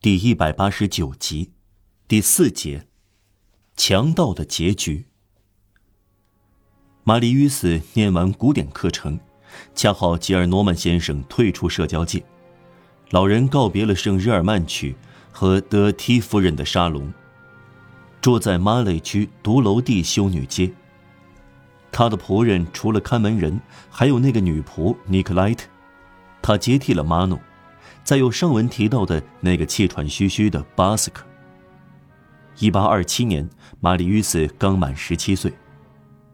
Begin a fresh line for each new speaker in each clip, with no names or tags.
第一百八十九集，第四节，强盗的结局。玛丽·与斯念完古典课程，恰好吉尔诺曼先生退出社交界，老人告别了圣日耳曼区和德梯夫人的沙龙，住在马累区独楼地修女街。他的仆人除了看门人，还有那个女仆尼克莱特，他接替了马努。再有上文提到的那个气喘吁吁的巴斯克。一八二七年，玛丽·斯刚满十七岁。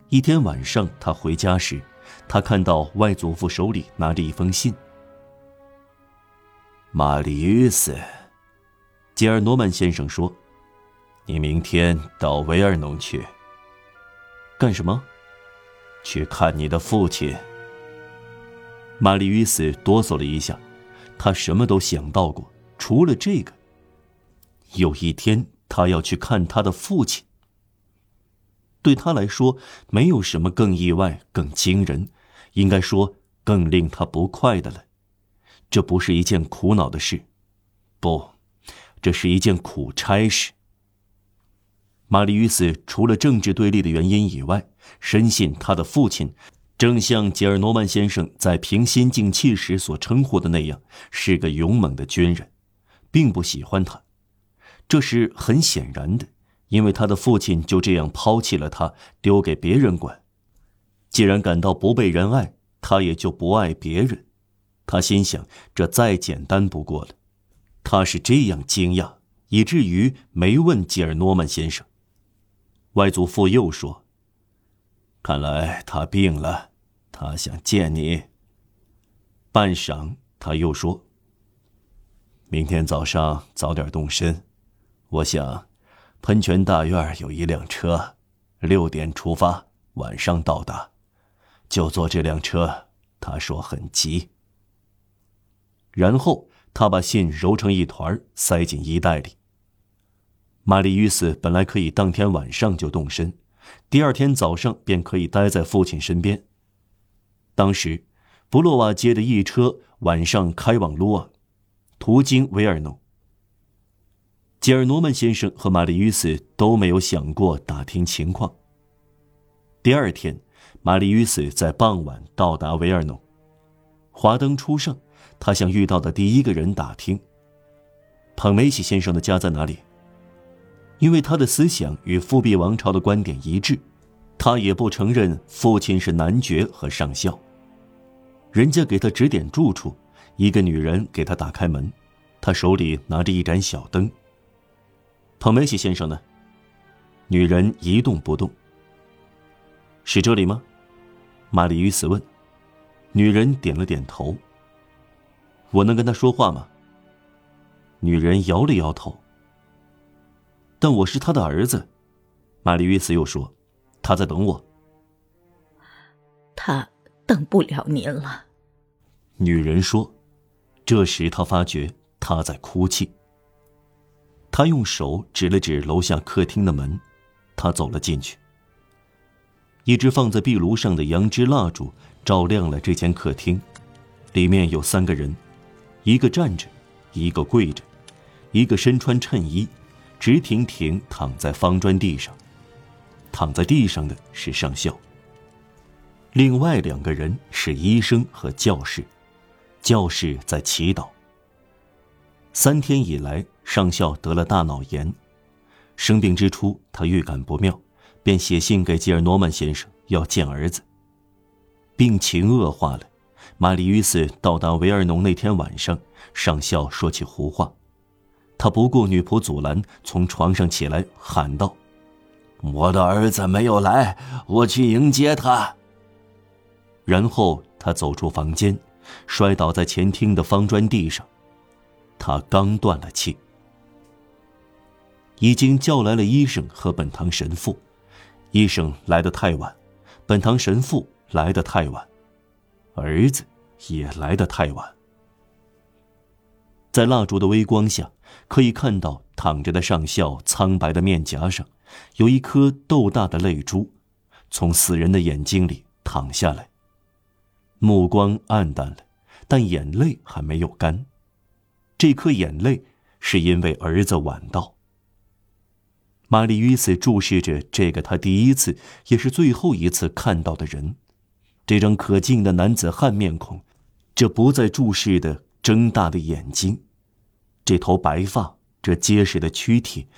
一天晚上，他回家时，他看到外祖父手里拿着一封信。
玛丽·斯，
吉尔诺曼先生说：“
你明天到维尔农去。
干什么？
去看你的父亲。”
玛丽·斯哆嗦了一下。他什么都想到过，除了这个。有一天，他要去看他的父亲。对他来说，没有什么更意外、更惊人，应该说更令他不快的了。这不是一件苦恼的事，不，这是一件苦差事。玛丽·与死除了政治对立的原因以外，深信他的父亲。正像吉尔诺曼先生在平心静气时所称呼的那样，是个勇猛的军人，并不喜欢他。这是很显然的，因为他的父亲就这样抛弃了他，丢给别人管。既然感到不被人爱，他也就不爱别人。他心想，这再简单不过了。他是这样惊讶，以至于没问吉尔诺曼先生。外祖父又说。
看来他病了，他想见你。
半晌，他又说：“
明天早上早点动身，我想，喷泉大院有一辆车，六点出发，晚上到达，就坐这辆车。”他说很急。
然后他把信揉成一团，塞进衣袋里。玛丽·与斯本来可以当天晚上就动身。第二天早上便可以待在父亲身边。当时，布洛瓦街的一车晚上开往卢瓦，途经维尔诺。吉尔诺曼先生和玛丽·与斯都没有想过打听情况。第二天，玛丽·与斯在傍晚到达维尔诺，华灯初上，他向遇到的第一个人打听：“彭梅西先生的家在哪里？”因为他的思想与复辟王朝的观点一致，他也不承认父亲是男爵和上校。人家给他指点住处，一个女人给他打开门，他手里拿着一盏小灯。彭梅西先生呢？女人一动不动。是这里吗？玛丽·与斯问。女人点了点头。我能跟他说话吗？女人摇了摇头。但我是他的儿子，玛丽·约斯又说：“他在等我。”
他等不了您了，
女人说。这时他发觉他在哭泣。他用手指了指楼下客厅的门，他走了进去。一只放在壁炉上的羊脂蜡烛照亮了这间客厅，里面有三个人，一个站着，一个跪着，一个身穿衬衣。直挺挺躺在方砖地上，躺在地上的是上校。另外两个人是医生和教士，教士在祈祷。三天以来，上校得了大脑炎，生病之初他预感不妙，便写信给吉尔诺曼先生要见儿子。病情恶化了，玛丽·与斯到达维尔农那天晚上，上校说起胡话。他不顾女仆阻拦，从床上起来，喊道：“
我的儿子没有来，我去迎接他。”
然后他走出房间，摔倒在前厅的方砖地上。他刚断了气，已经叫来了医生和本堂神父。医生来得太晚，本堂神父来得太晚，儿子也来得太晚。在蜡烛的微光下，可以看到躺着的上校苍白的面颊上，有一颗豆大的泪珠，从死人的眼睛里淌下来。目光暗淡了，但眼泪还没有干。这颗眼泪是因为儿子晚到。玛丽与此注视着这个他第一次也是最后一次看到的人，这张可敬的男子汉面孔，这不再注视的睁大的眼睛，这头白发，这结实的躯体，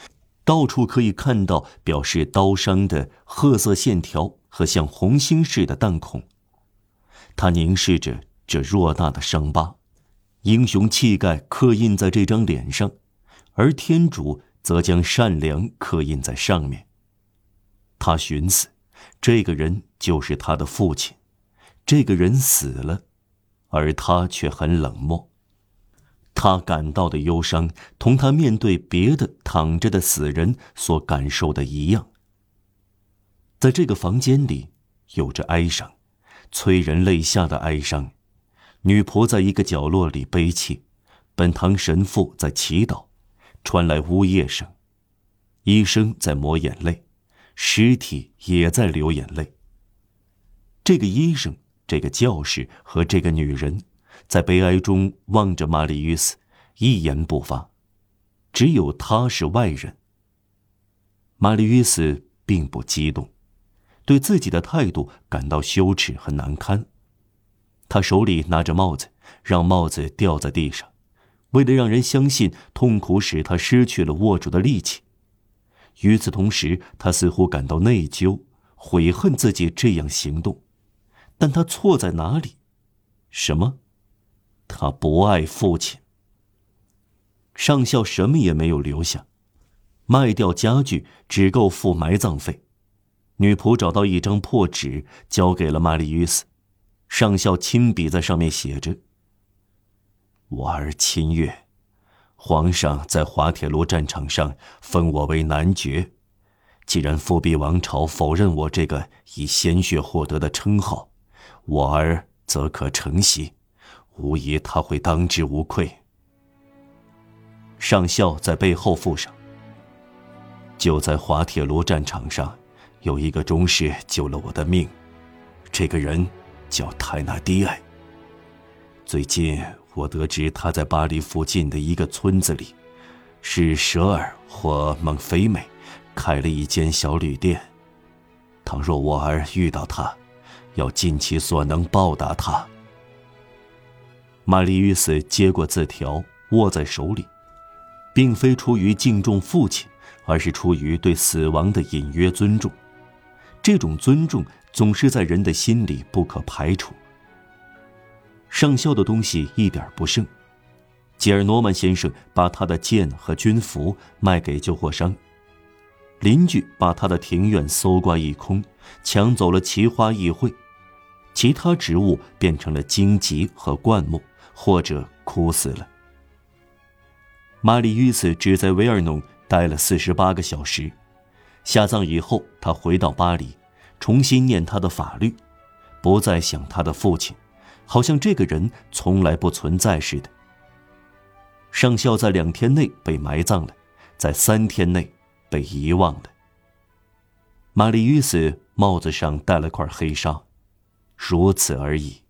到处可以看到表示刀伤的褐色线条和像红星似的弹孔。他凝视着这偌大的伤疤，英雄气概刻印在这张脸上，而天主。则将善良刻印在上面。他寻思，这个人就是他的父亲，这个人死了，而他却很冷漠。他感到的忧伤，同他面对别的躺着的死人所感受的一样。在这个房间里，有着哀伤，催人泪下的哀伤。女仆在一个角落里悲泣，本堂神父在祈祷。传来呜咽声，医生在抹眼泪，尸体也在流眼泪。这个医生、这个教士和这个女人，在悲哀中望着玛丽·与斯，一言不发。只有他是外人。玛丽·与斯并不激动，对自己的态度感到羞耻和难堪。他手里拿着帽子，让帽子掉在地上。为了让人相信，痛苦使他失去了握住的力气。与此同时，他似乎感到内疚，悔恨自己这样行动。但他错在哪里？什么？他不爱父亲。上校什么也没有留下，卖掉家具只够付埋葬费。女仆找到一张破纸，交给了玛丽·与斯。上校亲笔在上面写着。我儿亲越，皇上在滑铁卢战场上封我为男爵。既然复辟王朝否认我这个以鲜血获得的称号，我儿则可承袭，无疑他会当之无愧。上校在背后附上。就在滑铁卢战场上，有一个中士救了我的命，这个人叫泰纳迪埃。最近。我得知他在巴黎附近的一个村子里，是舍尔或孟菲美，开了一间小旅店。倘若我儿遇到他，要尽其所能报答他。玛丽·与斯接过字条，握在手里，并非出于敬重父亲，而是出于对死亡的隐约尊重。这种尊重总是在人的心里不可排除。上校的东西一点不剩，吉尔诺曼先生把他的剑和军服卖给旧货商，邻居把他的庭院搜刮一空，抢走了奇花异卉，其他植物变成了荆棘和灌木，或者枯死了。玛丽·于斯只在维尔农待了四十八个小时，下葬以后，他回到巴黎，重新念他的法律，不再想他的父亲。好像这个人从来不存在似的。上校在两天内被埋葬了，在三天内被遗忘了。玛丽·与斯帽子上戴了块黑纱，如此而已。